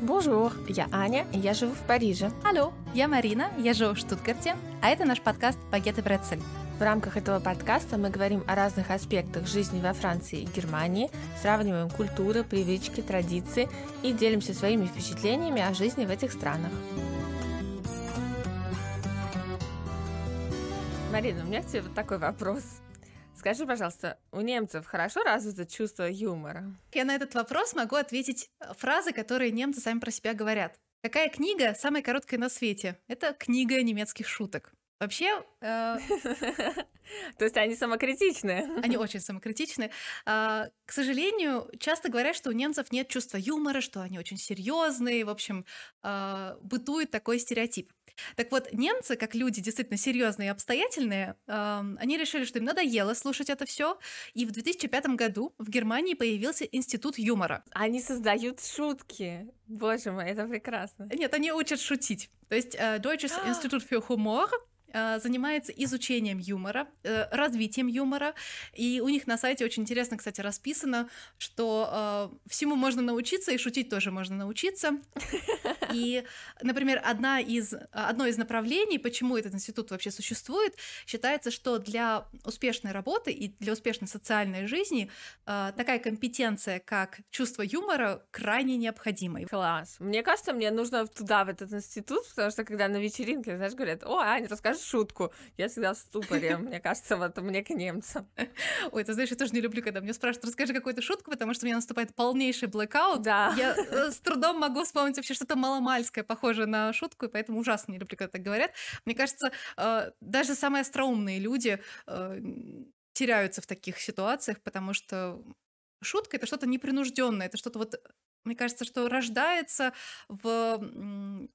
Bonjour, я Аня, и я живу в Париже. Алло, я Марина, я живу в Штутгарте, а это наш подкаст «Багет и Брецель». В рамках этого подкаста мы говорим о разных аспектах жизни во Франции и Германии, сравниваем культуры, привычки, традиции и делимся своими впечатлениями о жизни в этих странах. Марина, у меня к тебе вот такой вопрос. Скажи, пожалуйста, у немцев хорошо развито чувство юмора? Я на этот вопрос могу ответить э, фразы, которые немцы сами про себя говорят. Какая книга самая короткая на свете? Это книга немецких шуток. Вообще... Э... То есть они самокритичные? Они очень самокритичны. Э, к сожалению, часто говорят, что у немцев нет чувства юмора, что они очень серьезные. В общем, э, бытует такой стереотип. Так вот, немцы, как люди действительно серьезные и обстоятельные, э, они решили, что им надоело слушать это все, и в 2005 году в Германии появился институт юмора. Они создают шутки. Боже мой, это прекрасно. Нет, они учат шутить. То есть äh, Deutsches Institut für Humor Э, занимается изучением юмора, э, развитием юмора. И у них на сайте очень интересно, кстати, расписано, что э, всему можно научиться, и шутить тоже можно научиться. И, например, одна из, одно из направлений, почему этот институт вообще существует, считается, что для успешной работы и для успешной социальной жизни такая компетенция, как чувство юмора, крайне необходима. Класс. Мне кажется, мне нужно туда, в этот институт, потому что когда на вечеринке, знаешь, говорят, о, Аня, расскажи шутку. Я всегда в ступоре. Мне кажется, вот мне к немцам. Ой, ты знаешь, я тоже не люблю, когда мне спрашивают, расскажи какую-то шутку, потому что у меня наступает полнейший блэкаут. Да. Я э, с трудом могу вспомнить вообще что-то маломальское, похожее на шутку, и поэтому ужасно не люблю, когда так говорят. Мне кажется, э, даже самые остроумные люди э, теряются в таких ситуациях, потому что шутка это что-то непринужденное, это что-то вот мне кажется, что рождается в,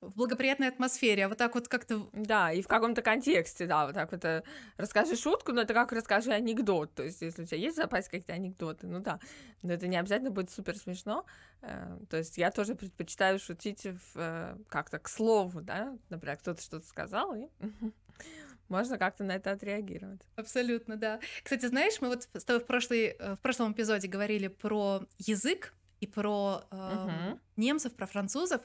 в благоприятной атмосфере, а вот так вот как-то... Да, и в каком-то контексте, да, вот так вот э, расскажи шутку, но это как расскажи анекдот, то есть если у тебя есть в запасе какие-то анекдоты, ну да, но это не обязательно будет супер смешно, э, то есть я тоже предпочитаю шутить в, э, как-то к слову, да, например, кто-то что-то сказал, и можно как-то на это отреагировать. Абсолютно, да. Кстати, знаешь, мы вот с тобой в, прошлый, в прошлом эпизоде говорили про язык, и про э, угу. немцев, про французов.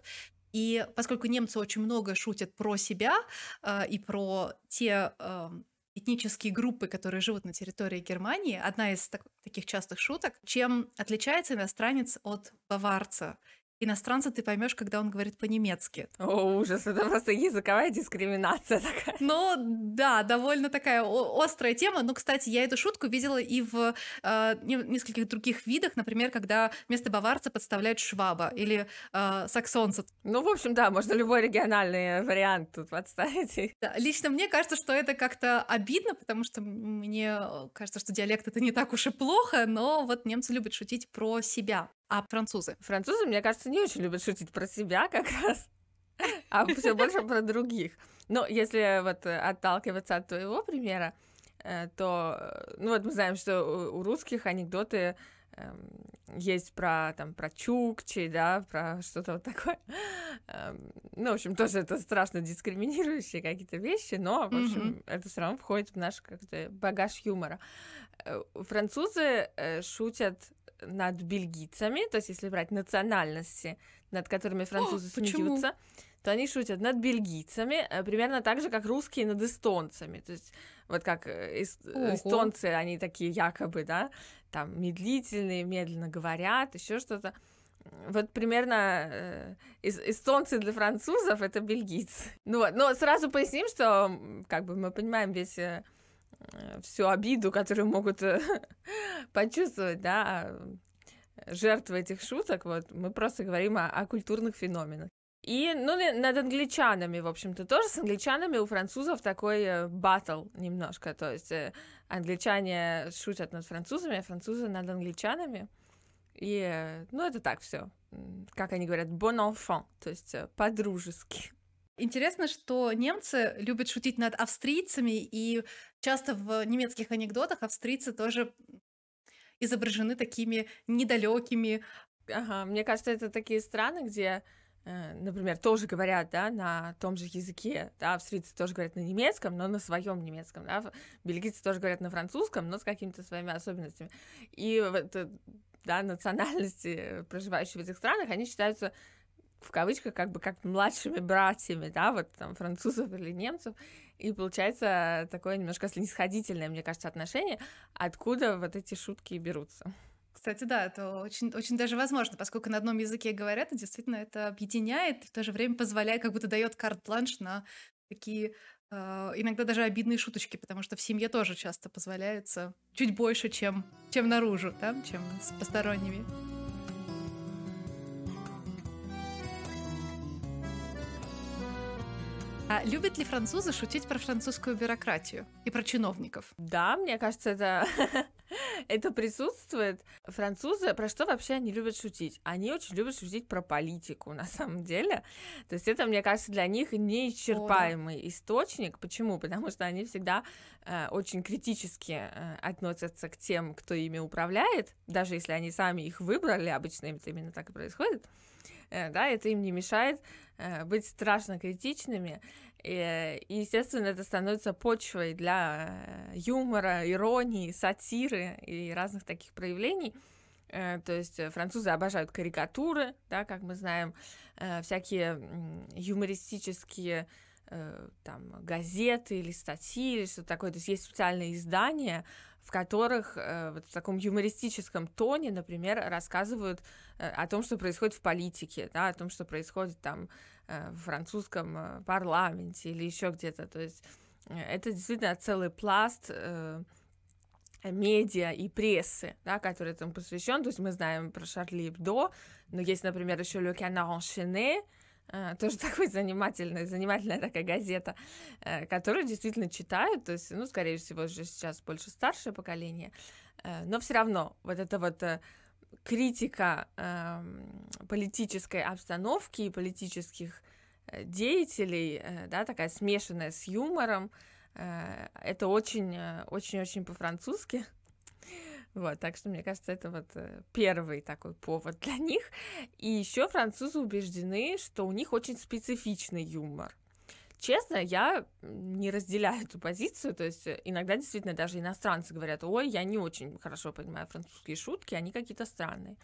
И поскольку немцы очень много шутят про себя э, и про те э, этнические группы, которые живут на территории Германии, одна из так, таких частых шуток, чем отличается иностранец от баварца иностранца ты поймешь, когда он говорит по-немецки. О, ужас, это просто языковая дискриминация такая. Ну, да, довольно такая острая тема. Но, кстати, я эту шутку видела и в э, нескольких других видах, например, когда вместо баварца подставляют шваба или э, саксонца. Ну, в общем, да, можно любой региональный вариант тут подставить. Да, лично мне кажется, что это как-то обидно, потому что мне кажется, что диалект это не так уж и плохо, но вот немцы любят шутить про себя. А французы? Французы, мне кажется, не очень любят шутить про себя как раз, а все больше про других. Но если вот отталкиваться от твоего примера, э, то, э, ну вот мы знаем, что у русских анекдоты эм, есть про там про чукчи, да, про что-то вот такое. Эм, ну, в общем, тоже это страшно дискриминирующие какие-то вещи, но, в общем, mm-hmm. это все равно входит в наш как-то багаж юмора. Э, французы шутят над бельгийцами, то есть если брать национальности, над которыми французы О, смеются, то они шутят над бельгийцами, э, примерно так же, как русские над эстонцами. То есть вот как э, эст... эстонцы, они такие якобы, да, там медлительные, медленно говорят, еще что-то. Вот примерно э, эстонцы для французов это бельгийцы. Ну вот, но сразу поясним, что как бы мы понимаем весь Э, всю обиду, которую могут э, почувствовать, да, жертвы этих шуток, вот, мы просто говорим о, о культурных феноменах. И, ну, над англичанами, в общем-то, тоже с англичанами у французов такой батл э, немножко, то есть э, англичане шутят над французами, а французы над англичанами, и, э, ну, это так все, как они говорят, bon enfant, то есть э, по-дружески. Интересно, что немцы любят шутить над австрийцами, и часто в немецких анекдотах австрийцы тоже изображены такими недалекими. Ага, мне кажется, это такие страны, где, э, например, тоже говорят, да, на том же языке, да, австрийцы тоже говорят на немецком, но на своем немецком, да, бельгийцы тоже говорят на французском, но с какими-то своими особенностями. И вот, да, национальности, проживающие в этих странах, они считаются в кавычках, как бы как младшими братьями, да, вот там французов или немцев, и получается такое немножко снисходительное, мне кажется, отношение, откуда вот эти шутки берутся. Кстати, да, это очень, очень даже возможно, поскольку на одном языке говорят, и действительно это объединяет, в то же время позволяет, как будто дает карт-бланш на такие э, иногда даже обидные шуточки, потому что в семье тоже часто позволяется чуть больше, чем, чем наружу, да, чем с посторонними. А любят ли французы шутить про французскую бюрократию и про чиновников? Да, мне кажется, это, это присутствует. Французы, про что вообще они любят шутить? Они очень любят шутить про политику, на самом деле. То есть это, мне кажется, для них неисчерпаемый О, да. источник. Почему? Потому что они всегда э, очень критически э, относятся к тем, кто ими управляет, даже если они сами их выбрали, обычно именно так и происходит. Э, да, это им не мешает э, быть страшно критичными. И, естественно, это становится почвой для э, юмора, иронии, сатиры и разных таких проявлений. То есть французы обожают карикатуры, да, как мы знаем, всякие юмористические там газеты или статьи или что-то такое. То есть есть специальные издания, в которых э, вот в таком юмористическом тоне, например, рассказывают э, о том, что происходит в политике, да, о том, что происходит там э, в французском э, парламенте или еще где-то. То есть э, это действительно целый пласт э, медиа и прессы, да, который этому посвящен. То есть мы знаем про Шарли Эбдо, но есть, например, еще Le Canard enchaîné, тоже такой занимательная, занимательная такая газета, э, которую действительно читают, то есть, ну, скорее всего, уже сейчас больше старшее поколение, э, но все равно вот это вот э, критика эм, политической обстановки и политических деятелей, да, такая смешанная с юмором, это очень, очень-очень по-французски, вот, так что, мне кажется, это вот э, первый такой повод для них. И еще французы убеждены, что у них очень специфичный юмор. Честно, я не разделяю эту позицию, то есть э, иногда действительно даже иностранцы говорят, ой, я не очень хорошо понимаю французские шутки, они какие-то странные.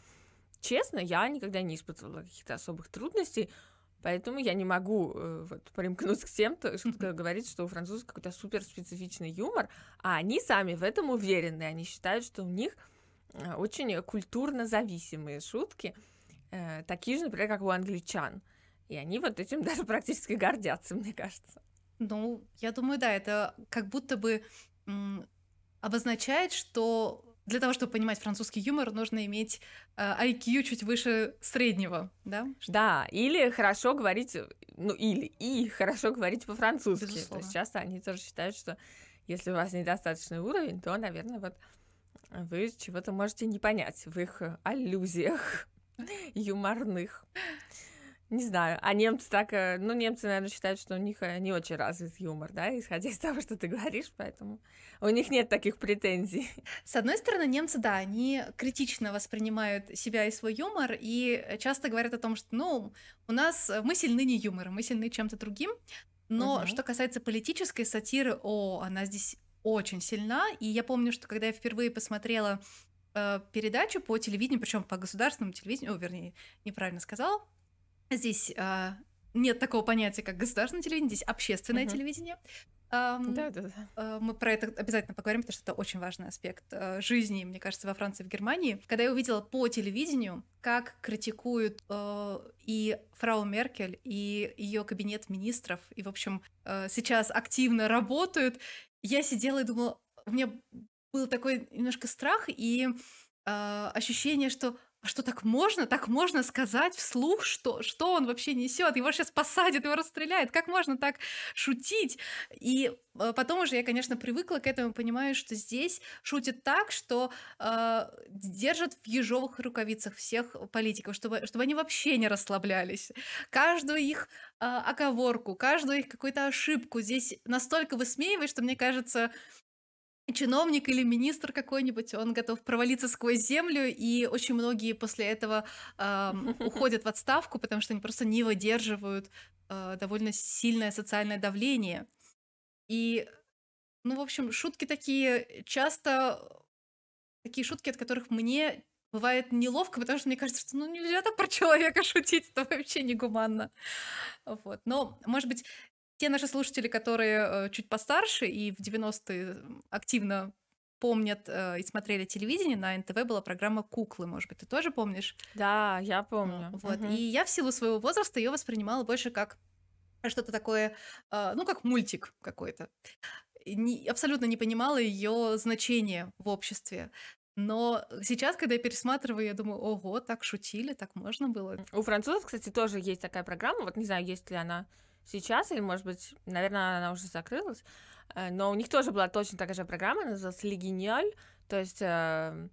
Честно, я никогда не испытывала каких-то особых трудностей, Поэтому я не могу э, вот, примкнуть к тем, кто, кто говорит, что у французов какой-то супер специфичный юмор, а они сами в этом уверены. Они считают, что у них э, очень культурно зависимые шутки, э, такие же, например, как у англичан. И они вот этим даже практически гордятся, мне кажется. Ну, я думаю, да, это как будто бы обозначает, что для того, чтобы понимать французский юмор, нужно иметь э, IQ чуть выше среднего, да? Да, или хорошо говорить, ну или и хорошо говорить по-французски. То есть часто они тоже считают, что если у вас недостаточный уровень, то, наверное, вот вы чего-то можете не понять в их аллюзиях юморных. Не знаю, а немцы так, э, ну, немцы, наверное, считают, что у них э, не очень развит юмор, да, исходя из того, что ты говоришь, поэтому у них нет таких претензий. С одной стороны, немцы, да, они критично воспринимают себя и свой юмор, и часто говорят о том, что, ну, у нас, э, мы сильны не юмором, мы сильны чем-то другим, но угу. что касается политической сатиры, о, она здесь очень сильна, и я помню, что когда я впервые посмотрела э, передачу по телевидению, причем по государственному телевидению, о, вернее, неправильно сказала, Здесь э, нет такого понятия, как государственное телевидение, здесь общественное uh-huh. телевидение. Um, да, да, да. Мы про это обязательно поговорим, потому что это очень важный аспект uh, жизни, мне кажется, во Франции и в Германии. Когда я увидела по телевидению, как критикуют uh, и фрау Меркель, и ее кабинет министров, и, в общем, uh, сейчас активно работают, я сидела и думала, у меня был такой немножко страх и uh, ощущение, что а что так можно? Так можно сказать вслух, что, что он вообще несет? Его сейчас посадят, его расстреляют. Как можно так шутить? И э, потом уже я, конечно, привыкла к этому, понимаю, что здесь шутят так, что э, держат в ежовых рукавицах всех политиков, чтобы, чтобы они вообще не расслаблялись. Каждую их э, оговорку, каждую их какую-то ошибку здесь настолько высмеивают, что мне кажется, чиновник или министр какой-нибудь, он готов провалиться сквозь землю, и очень многие после этого э, уходят в отставку, потому что они просто не выдерживают э, довольно сильное социальное давление. И, ну, в общем, шутки такие часто, такие шутки, от которых мне бывает неловко, потому что мне кажется, что ну нельзя так про человека шутить, это вообще негуманно. Вот. Но, может быть, те наши слушатели, которые э, чуть постарше и в 90-е активно помнят э, и смотрели телевидение, на НТВ была программа «Куклы», может быть, ты тоже помнишь? Да, я помню. Вот. Мгм. И я в силу своего возраста ее воспринимала больше как что-то такое, э, ну, как мультик какой-то. Не- абсолютно не понимала ее значение в обществе. Но сейчас, когда я пересматриваю, я думаю, ого, так шутили, так можно было. У французов, кстати, тоже есть такая программа. Вот не знаю, есть ли она сейчас, или, может быть, наверное, она уже закрылась. Э, Но у них тоже была точно такая же программа, называлась «Легиньоль». То есть э,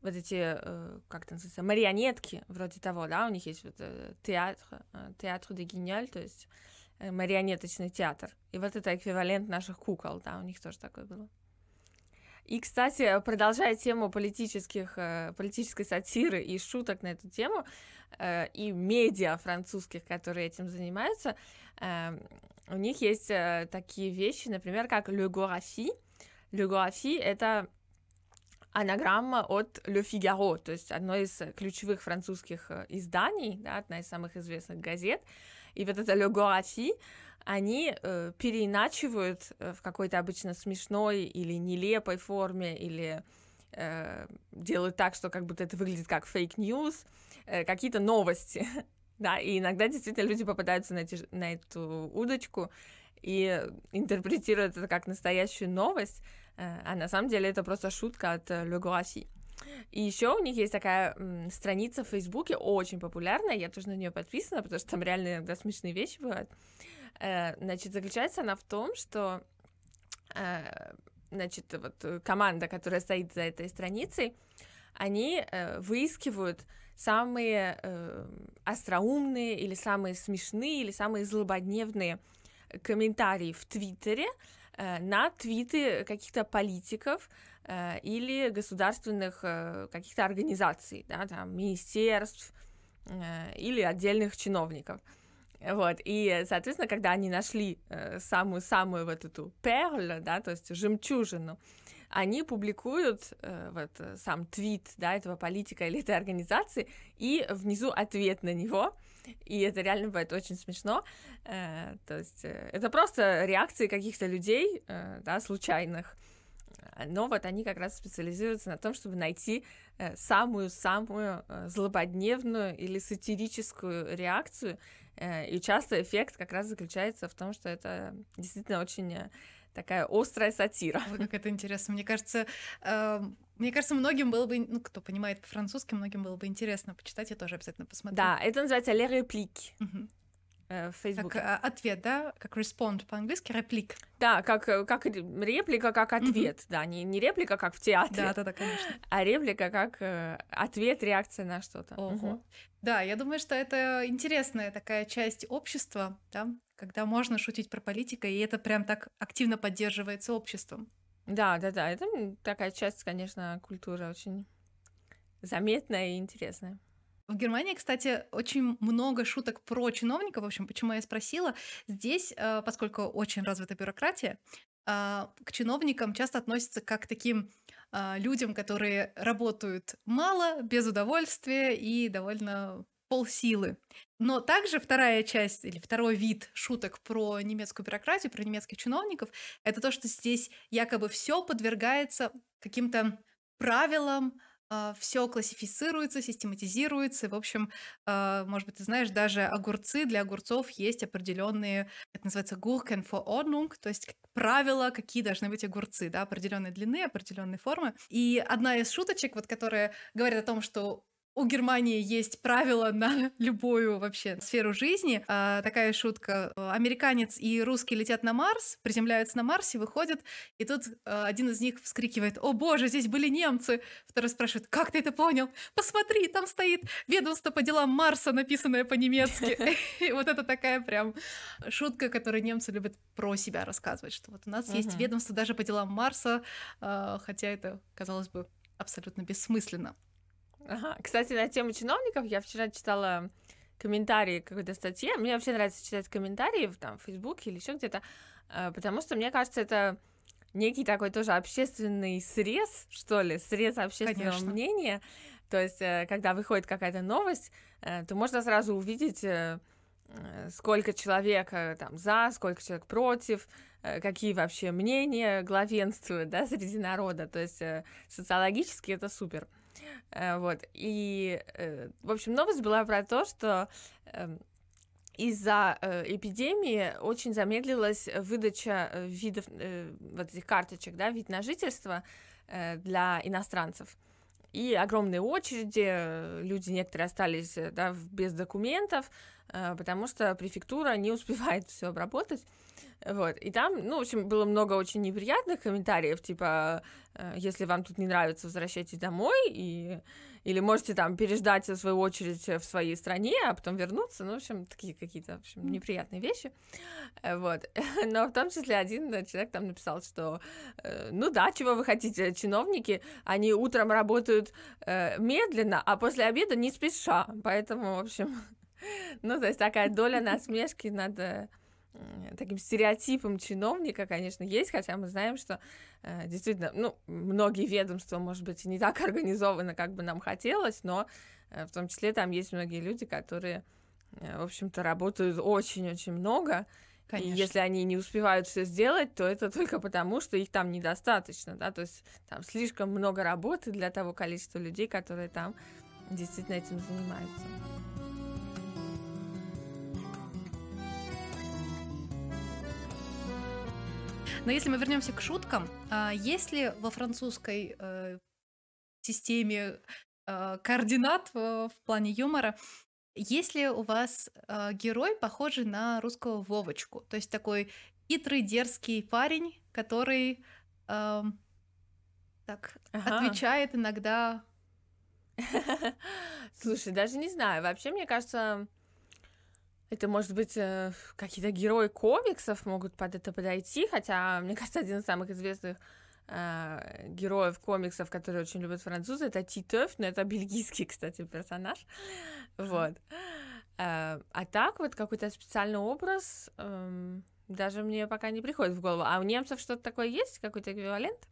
вот эти, э, как это называется, марионетки, вроде того, да, у них есть вот э, театр, театр де Гиньоль, то есть марионеточный театр. И вот это эквивалент наших кукол, да, у них тоже такое было. И, кстати, продолжая тему политических, э, политической сатиры и шуток на эту тему, э, и медиа французских, которые этим занимаются, э, у них есть э, такие вещи, например, как «le Gorafi». «Le Gorafi» — это анаграмма от «Le Figaro», то есть одно из ключевых французских изданий, да, одна из самых известных газет. И вот это «Le Gorafi», они э, переиначивают э, в какой-то обычно смешной или нелепой форме, или э, делают так, что как будто это выглядит как fake news, э, какие-то новости. да, и иногда действительно люди попадаются на, эти, на эту удочку и интерпретируют это как настоящую новость, э, а на самом деле это просто шутка от э, Le Gorafi. И еще у них есть такая страница в Фейсбуке, очень популярная, я тоже на нее подписана, потому что там реально иногда смешные вещи бывают. Значит, заключается она в том, что э, значит, вот э, команда, которая стоит за этой страницей, они э, выискивают самые э, остроумные или самые смешные или самые злободневные комментарии в Твиттере э, на твиты каких-то политиков э, или государственных э, каких-то организаций, да, там, министерств э, или отдельных чиновников. Вот, и, соответственно, когда они нашли э, самую-самую вот эту перль, да, то есть жемчужину, они публикуют э, вот э, сам твит, да, этого политика или этой организации, и внизу ответ на него, и это реально бывает очень смешно, Э, то есть э, это просто реакции каких-то людей, э, да, случайных, но вот они как раз специализируются на том, чтобы найти э, самую-самую э, злободневную или сатирическую реакцию, Э, И часто эффект как раз заключается в том, что это действительно очень э, такая острая сатира. Ой, как это интересно. Мне кажется, э, мне кажется, многим было бы, ну, кто понимает по-французски, многим было бы интересно почитать, я тоже обязательно посмотрю. Да, это называется «Les répliques» Мгм. Э, в Как Фейсбуке. э, ответ, да? Как respond по-английски, реплик. Да, как, э, как ре- реплика, как ответ. Да, не, не реплика, как в театре, Да, да, да, конечно. а реплика, как э, ответ, реакция на что-то. Ого. Мгм. Да, я думаю, что это интересная такая часть общества, да, когда можно шутить про политика, и это прям так активно поддерживается обществом. Да, да, да, это такая часть, конечно, культуры очень заметная и интересная. В Германии, кстати, очень много шуток про чиновников. В общем, почему я спросила, здесь, э, поскольку очень развита бюрократия, а, к чиновникам часто относятся как к таким а, людям, которые работают мало, без удовольствия и довольно полсилы. Но также вторая часть или второй вид шуток про немецкую бюрократию, про немецких чиновников, это то, что здесь якобы все подвергается каким-то правилам, все классифицируется, систематизируется. В общем, а, может быть, ты знаешь, даже огурцы для огурцов есть определенные, это называется Gurkenverordnung, то есть правила, какие должны быть огурцы, да, определенной длины, определенной формы. И одна из шуточек, вот, которая говорит о том, что у Германии есть правила на любую вообще сферу жизни. А, такая шутка. Американец и русский летят на Марс, приземляются на Марсе, выходят, и тут а, один из них вскрикивает, «О боже, здесь были немцы!» Второй спрашивает, «Как ты это понял? Посмотри, там стоит ведомство по делам Марса, написанное по-немецки». Вот это такая прям шутка, которую немцы любят про себя рассказывать, что вот у нас есть ведомство даже по делам Марса, а, хотя это, казалось бы, абсолютно бессмысленно. Ага. Кстати, на тему чиновников я вчера читала комментарии к какой-то статье. Мне вообще нравится читать комментарии в, там, в Фейсбуке или еще где-то, э, потому что, мне кажется, это некий такой тоже общественный срез, что ли, срез общественного Конечно. мнения. То есть, э, когда выходит какая-то новость, э, то можно сразу увидеть, сколько человек там за, сколько человек против, какие вообще мнения главенствуют, да, среди народа. То есть, социологически это супер. Вот. И, в общем, новость была про то, что эм, из-за э, эпидемии очень замедлилась выдача видов э, вот этих карточек, да, вид на жительство э, для иностранцев и огромные очереди, э, люди некоторые остались э, да, без документов, э, потому что префектура не успевает все обработать. Вот. И там, ну, в общем, было много очень неприятных комментариев, типа, если вам тут не нравится, возвращайтесь домой, и или можете там переждать свою очередь в своей стране, а потом вернуться, ну, в общем, такие какие-то, в общем, неприятные вещи, э, вот, но в том числе один человек там написал, что, э, ну да, чего вы хотите, чиновники, они утром работают э, медленно, а после обеда не спеша, поэтому, в общем, ну, то есть такая доля насмешки над таким стереотипом чиновника, конечно, есть, хотя мы знаем, что э, действительно, ну, многие ведомства, может быть, не так организованы, как бы нам хотелось, но э, в том числе там есть многие люди, которые, э, в общем-то, работают очень-очень много, Конечно. И если они не успевают все сделать, то это только потому, что их там недостаточно, да, то есть там слишком много работы для того количества людей, которые там действительно этим занимаются. Но если мы вернемся к шуткам, а, есть ли во французской э, системе э, координат в плане юмора, есть ли у вас э, герой, похожий на русского Вовочку? То есть такой хитрый, дерзкий парень, который э, так ага. отвечает иногда. Слушай, даже не знаю. Вообще, мне кажется, это, может быть, э, какие-то герои комиксов могут под это подойти, хотя, мне кажется, один из самых известных э, героев комиксов, которые очень любят французы, это Титов, но это бельгийский, кстати, персонаж. Вот. Э, а так вот какой-то специальный образ э, даже мне пока не приходит в голову. А у немцев что-то такое есть, какой-то эквивалент?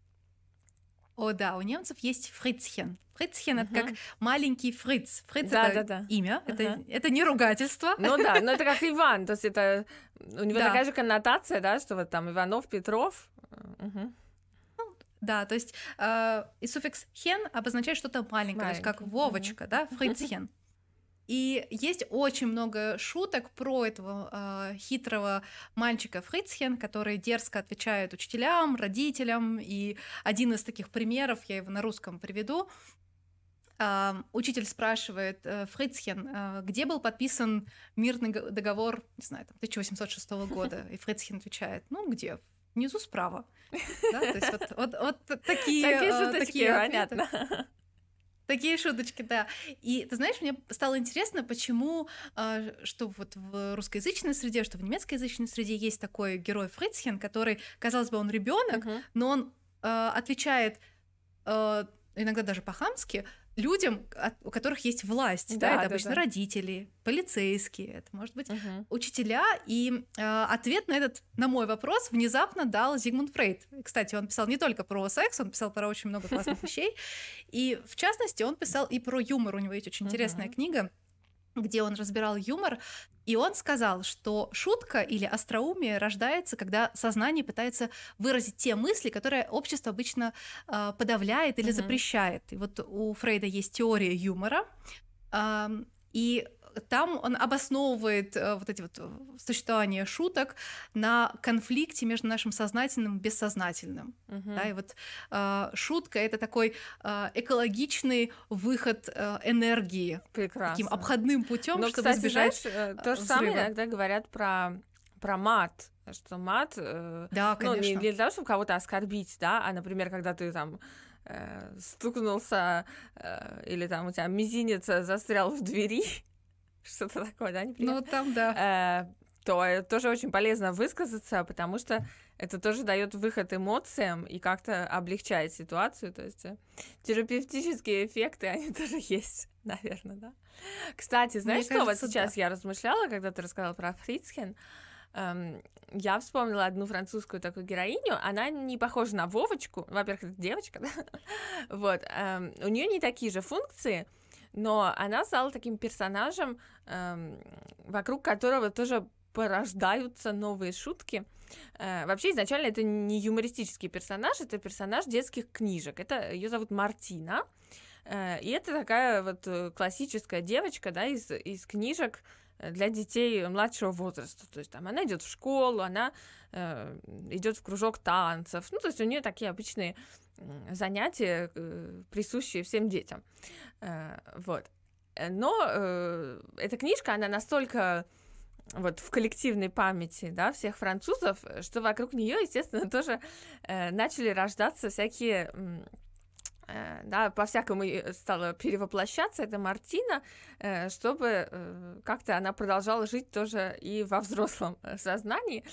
О, да, у немцев есть Фрицхен. Фрицхен uh-huh. это как маленький Фриц. Фриц да, это да, да. имя, uh-huh. это, это не ругательство. Ну да, но это как Иван, то есть это у него да. такая же коннотация, да, что вот там Иванов, Петров. Uh-huh. Да, то есть э, и суффикс хен обозначает что-то маленькое, Маленький. то есть как Вовочка, uh-huh. да, Фрицхен. И есть очень много шуток про этого э, хитрого мальчика Фрицхен, который дерзко отвечает учителям, родителям. И один из таких примеров, я его на русском приведу, Uh, учитель спрашивает uh, Фрицхен, uh, где был подписан мирный договор, не знаю, там, 1806 года, и Фрицхен отвечает, ну где, внизу справа. Да? То есть вот, вот, вот такие, такие шуточки, такие понятно. Такие шуточки, да. И ты знаешь, мне стало интересно, почему, э, что вот в русскоязычной среде, что в немецкоязычной среде есть такой герой Фрицхен, который, казалось бы, он ребенок, uh-huh. но он э, отвечает э, иногда даже по-хамски, людям, у которых есть власть, да, да это да, обычно да. родители, полицейские, это может быть угу. учителя, и э, ответ на этот, на мой вопрос, внезапно дал Зигмунд Фрейд. Кстати, он писал не только про секс, он писал про очень много классных вещей, и в частности он писал и про юмор, у него есть очень интересная книга где он разбирал юмор, и он сказал, что шутка или остроумие рождается, когда сознание пытается выразить те мысли, которые общество обычно э, подавляет или mm-hmm. запрещает. И вот у Фрейда есть теория юмора, э, и там он обосновывает э, вот эти вот э, существование шуток на конфликте между нашим сознательным и бессознательным. Uh-huh. Да, и вот э, шутка это такой э, экологичный выход э, энергии Прекрасно. таким обходным путем, чтобы кстати, избежать. Знаешь, э, то же самое иногда говорят про про мат, что мат, э, да, конечно. ну, не для того, чтобы кого-то оскорбить, да, а, например, когда ты там э, стукнулся э, или там у тебя мизинец застрял в двери, что-то такое, да, неприятно? Ну, там, да. Э, то тоже очень полезно высказаться, потому что это тоже дает выход эмоциям и как-то облегчает ситуацию. То есть э, терапевтические эффекты, они тоже есть, наверное, да. Кстати, знаешь, Мне что кажется, вот сейчас да. я размышляла, когда ты рассказала про Фрицхен? эм, я вспомнила одну французскую такую героиню, она не похожа на Вовочку, во-первых, это девочка, да? вот, эм, у нее не такие же функции, но она стала таким персонажем, эм, вокруг которого тоже порождаются новые шутки. Э, вообще изначально это не юмористический персонаж, это персонаж детских книжек. Это ее зовут Мартина, э, и это такая вот э, классическая девочка, да, из, из книжек для детей младшего возраста. То есть там она идет в школу, она э, идет в кружок танцев. Ну, то есть у нее такие обычные занятия, э, присущие всем детям. Э, вот. Но э, эта книжка, она настолько вот в коллективной памяти, да, всех французов, что вокруг нее, естественно, тоже э, начали рождаться всякие да, по-всякому стала перевоплощаться, это Мартина, э, чтобы э, как-то она продолжала жить тоже и во взрослом сознании,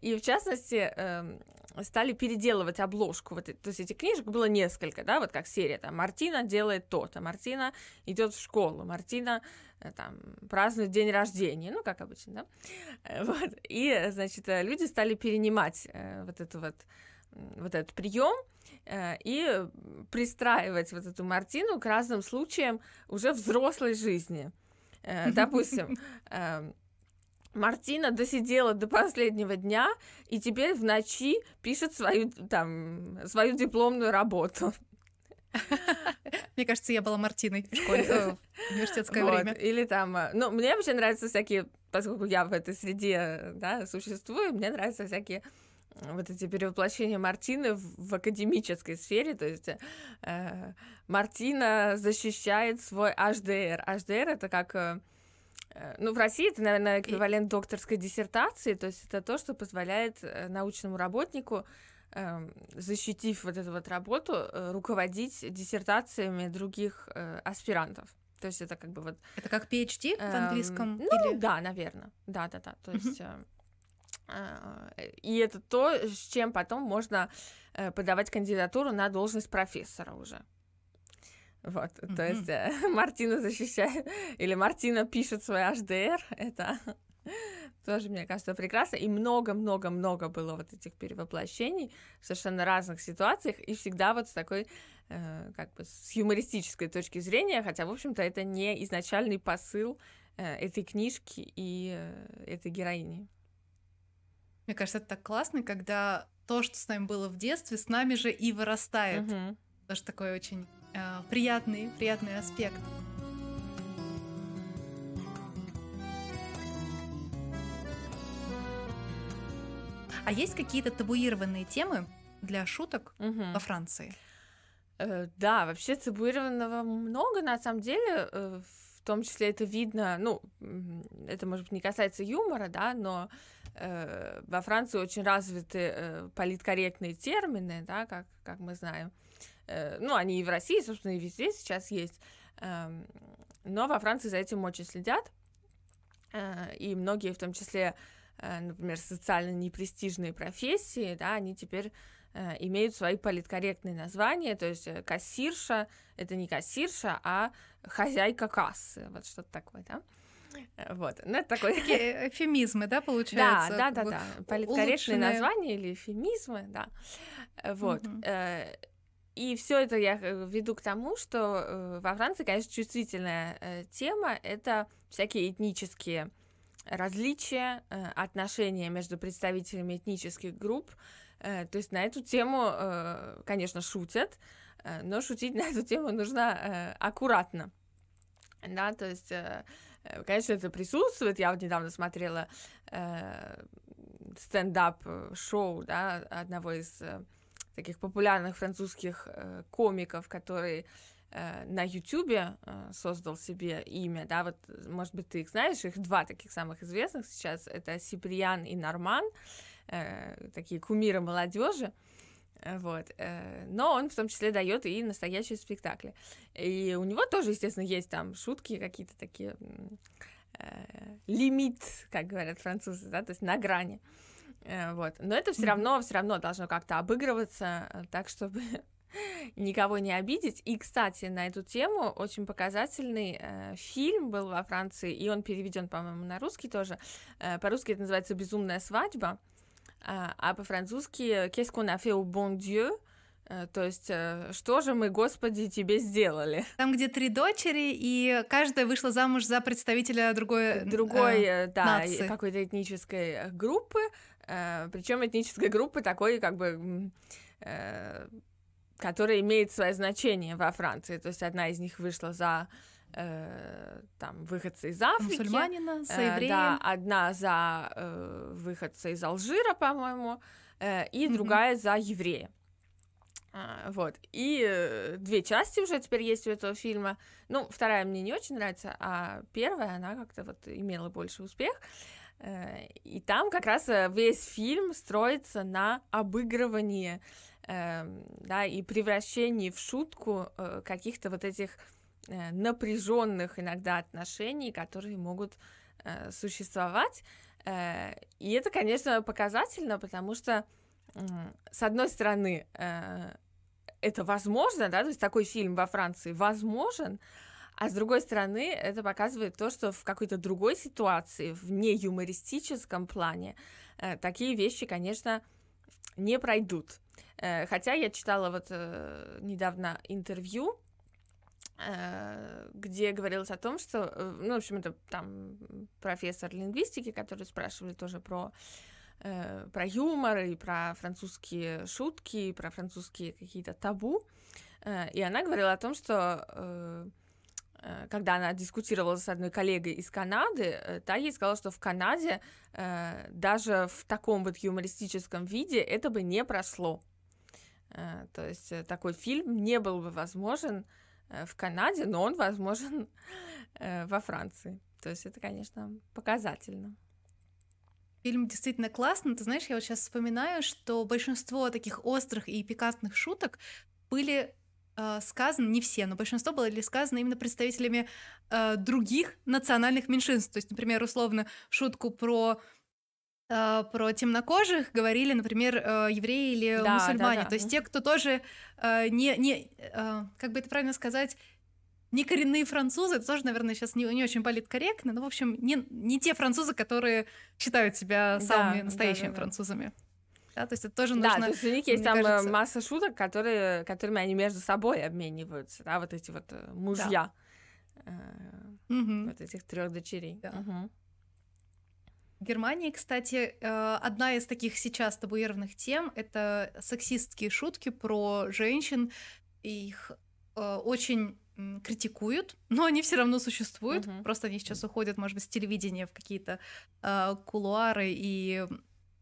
и в частности эм, стали переделывать обложку, вот, то есть этих книжек было несколько, да, вот как серия, там, Мартина делает то-то, Мартина идет в школу, Мартина там, празднует день рождения, ну, как обычно, да, вот, и, значит, люди стали перенимать вот эту вот, вот этот прием, Э, и пристраивать вот эту Мартину к разным случаям уже взрослой жизни. Э, допустим, эм, Мартина досидела до последнего дня и теперь в ночи пишет свою, там, свою дипломную работу. Мне кажется, я была Мартиной в школе, э, в университетское вот. время. Или там, ну, мне вообще нравятся всякие, поскольку я в этой среде, да, существую, мне нравятся всякие вот эти перевоплощения Мартины в, в академической сфере, то есть э, Мартина защищает свой HDR. HDR это как, э, э, ну в России это, наверное, эквивалент докторской диссертации, то есть это то, что позволяет э, научному работнику э, защитив вот эту вот работу, э, руководить диссертациями других э, аспирантов. То есть это как бы вот... Это как PhD в эм, английском? Ну, или... да, наверное. Да-да-да. То есть... Uh-huh. А, и это то, с чем потом можно э, подавать кандидатуру на должность профессора уже. Вот, mm-hmm. то есть э, Мартина защищает, или Мартина пишет свой HDR, это тоже, мне кажется, прекрасно. И много-много-много было вот этих перевоплощений в совершенно разных ситуациях, и всегда вот с такой, э, как бы, с юмористической точки зрения, хотя, в общем-то, это не изначальный посыл э, этой книжки и э, этой героини. Мне кажется, это так классно, когда то, что с нами было в детстве, с нами же и вырастает. Угу. Тоже такой очень э, приятный, приятный аспект. А есть какие-то табуированные темы для шуток угу. во Франции? Э, да, вообще табуированного много, на самом деле. Э, в том числе это видно, ну, это, может быть, не касается юмора, да, но э, во Франции очень развиты э, политкорректные термины, да, как, как мы знаем. Э, ну, они и в России, собственно, и везде сейчас есть. Э, но во Франции за этим очень следят. Э, и многие, в том числе, э, например, социально непрестижные профессии, да, они теперь имеют свои политкорректные названия, то есть э, кассирша — это не кассирша, а хозяйка кассы, вот что-то такое, да. Вот, ну это такой... Такие эфемизмы, да, получается? Да, да, да, да. Политкорректные названия или эфемизмы, да. Вот. Угу. И все это я э, веду к тому, что э, во Франции, конечно, чувствительная тема — это всякие этнические различия, отношения между представителями этнических групп. То есть на эту тему, конечно, шутят, но шутить на эту тему нужно аккуратно. Да, то есть Э, конечно, это присутствует. Я вот недавно смотрела э, стендап-шоу, да, одного из э, таких популярных французских э, комиков, который э, на Ютубе э, создал себе имя, да, вот, может быть, ты их знаешь, их два таких самых известных сейчас, это Сиприан и Норман, э, такие кумиры молодежи, вот. Э, но он в том числе дает и настоящие спектакли. И у него тоже, естественно, есть там шутки какие-то такие э, лимит, как говорят французы, да, то есть на грани. Э, вот. Но это все равно, все равно должно как-то обыгрываться так, чтобы никого не обидеть. И, кстати, на эту тему очень показательный э, фильм был во Франции, и он переведен, по-моему, на русский тоже. Э, по-русски это называется «Безумная свадьба», э, а по-французски «Qu'est-ce qu'on a fait au bon Dieu?» Э, то есть, э, что же мы, Господи, тебе сделали? Там, где три дочери, и каждая вышла замуж за представителя другой, другой, э, да, какой-то этнической группы, э, причем этнической группы такой, как бы, э, которая имеет свое значение во Франции. То есть одна из них вышла за э, там выходца из Африки, мусульманина, с э, да, одна за э, выходца из Алжира, по-моему, э, и mm-hmm. другая за еврея. А, вот. И э, две части уже теперь есть у этого фильма. Ну, вторая мне не очень нравится, а первая, она как-то вот имела больше успех. Э, и там как раз весь фильм строится на обыгрывании, э, да, и превращении в шутку каких-то вот этих напряженных иногда отношений, которые могут э, существовать. Э, и это, конечно, показательно, потому что с одной стороны, это возможно, да, то есть такой фильм во Франции возможен, а с другой стороны, это показывает то, что в какой-то другой ситуации, в не юмористическом плане, э, такие вещи, конечно, не пройдут. Э, хотя я читала вот э, недавно интервью, э, где говорилось о том, что, э, ну, в общем, это там профессор лингвистики, который спрашивали тоже про э, про юмор и про французские шутки, и про французские какие-то табу. Э, и она говорила о том, что э, э, когда она дискутировала с одной коллегой из Канады, э, та ей сказала, что в Канаде э, даже в таком вот юмористическом виде это бы не прошло. Э, то есть э, такой фильм не был бы возможен э, в Канаде, но он возможен э, во Франции. То есть это, конечно, показательно. Фильм действительно классный. Ты знаешь, я вот сейчас вспоминаю, что большинство таких острых и пикантных шуток были э, сказаны, не все, но большинство были сказаны именно представителями э, других национальных меньшинств. То есть, например, условно, шутку про э, про темнокожих говорили, например, э, евреи или да, мусульмане. Да, да. То есть те, кто тоже э, не, не э, как бы это правильно сказать, не коренные французы, это тоже, наверное, сейчас не, не очень политкорректно, но, в общем, не, не те французы, которые считают себя самыми да, настоящими да, да, французами. Да, то есть это тоже нужно... Да, то есть у них есть там э, кажется... масса шуток, которые, которыми они между собой обмениваются, да, вот эти вот э, мужья да. э, угу. вот этих трех дочерей. Да. Угу. Германии, кстати, э, одна из таких сейчас табуированных тем — это сексистские шутки про женщин. Их очень критикуют, но они все равно существуют. Uh-huh. Просто они сейчас уходят, может быть, с телевидения в какие-то э, кулуары и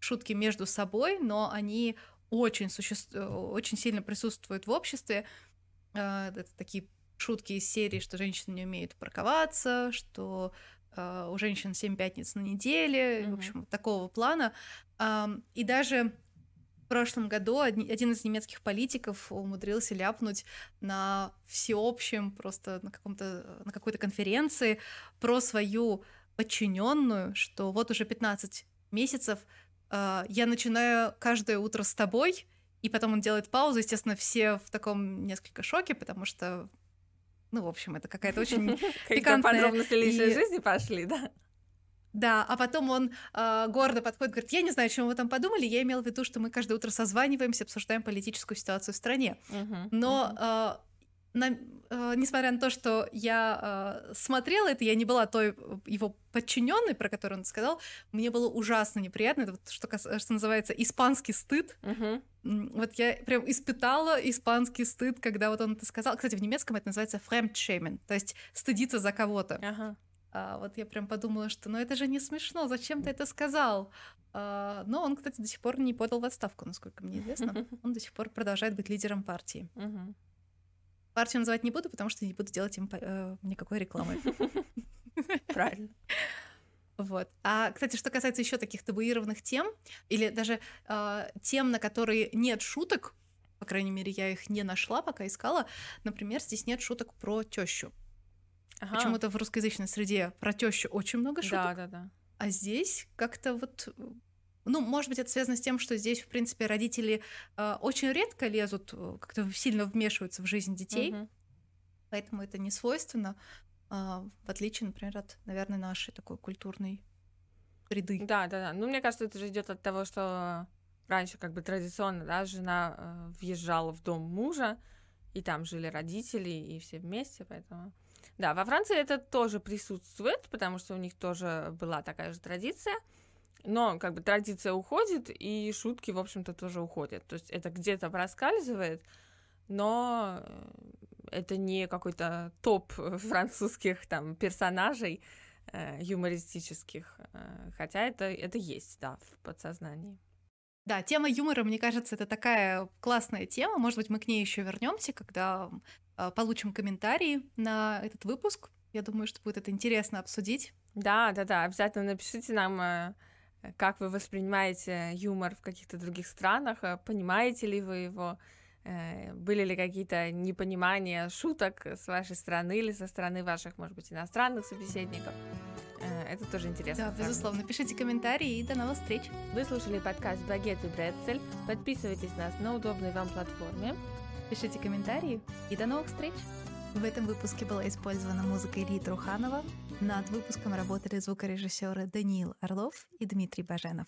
шутки между собой, но они очень, суще... очень сильно присутствуют в обществе. Э, это такие шутки из серии, что женщины не умеют парковаться, что э, у женщин семь пятниц на неделе, uh-huh. в общем, такого плана. Э, и даже в прошлом году один из немецких политиков умудрился ляпнуть на всеобщем, просто на, каком-то, на какой-то конференции про свою подчиненную, что вот уже 15 месяцев э, я начинаю каждое утро с тобой, и потом он делает паузу, естественно, все в таком несколько шоке, потому что ну, в общем, это какая-то очень пикантная... подробности личной жизни пошли, да? Да, а потом он э, гордо подходит, говорит, я не знаю, о чем вы там подумали, я имел в виду, что мы каждое утро созваниваемся, обсуждаем политическую ситуацию в стране. Uh-huh, Но uh-huh. Э, на, э, несмотря на то, что я э, смотрела это, я не была той его подчиненной, про которую он сказал, мне было ужасно неприятно. Это вот что, что называется испанский стыд. Uh-huh. Вот я прям испытала испанский стыд, когда вот он это сказал. Кстати, в немецком это называется fremdschämen, то есть стыдиться за кого-то. Uh-huh. А, вот я прям подумала, что ну это же не смешно, зачем ты это сказал? А, но он, кстати, до сих пор не подал в отставку, насколько мне известно. Он до сих пор продолжает быть лидером партии. Партию называть не буду, потому что не буду делать им э, никакой рекламы. Правильно. Вот. А, кстати, что касается еще таких табуированных тем, или даже э, тем, на которые нет шуток, по крайней мере, я их не нашла, пока искала. Например, здесь нет шуток про тещу. Ага. Почему-то в русскоязычной среде про тещу очень много шуток. Да, да, да. А здесь как-то вот Ну, может быть, это связано с тем, что здесь, в принципе, родители э, очень редко лезут, э, как-то сильно вмешиваются в жизнь детей, Мгм. поэтому это не свойственно, а, в отличие, например, от, наверное, нашей такой культурной среды. Да, да, да. Ну, мне кажется, это же идет от того, что раньше как бы традиционно, да, жена э, въезжала в дом мужа, и там жили родители, и все вместе, поэтому... Да, во Франции это тоже присутствует, потому что у них тоже была такая же традиция, но как бы традиция уходит, и шутки, в общем-то, тоже уходят. То есть это где-то проскальзывает, но э, это не какой-то топ французских там персонажей э, юмористических, э, хотя это, это есть, да, в подсознании. Да, тема юмора, мне кажется, это такая классная тема. Может быть, мы к ней еще вернемся, когда получим комментарии на этот выпуск. Я думаю, что будет это интересно обсудить. Да, да, да, обязательно напишите нам, э, как вы воспринимаете юмор в каких-то других странах, э, понимаете ли вы его, э, были ли какие-то непонимания шуток с вашей стороны или со стороны ваших, может быть, иностранных собеседников. Э, Это тоже интересно. Да, безусловно. Пишите комментарии и до новых встреч. Вы слушали подкаст «Багет и Бретцель». Подписывайтесь на нас на удобной вам платформе. Пишите комментарии и до новых встреч. В этом выпуске была использована музыка Ильи Труханова. Над выпуском работали звукорежиссеры Даниил Орлов и Дмитрий Баженов.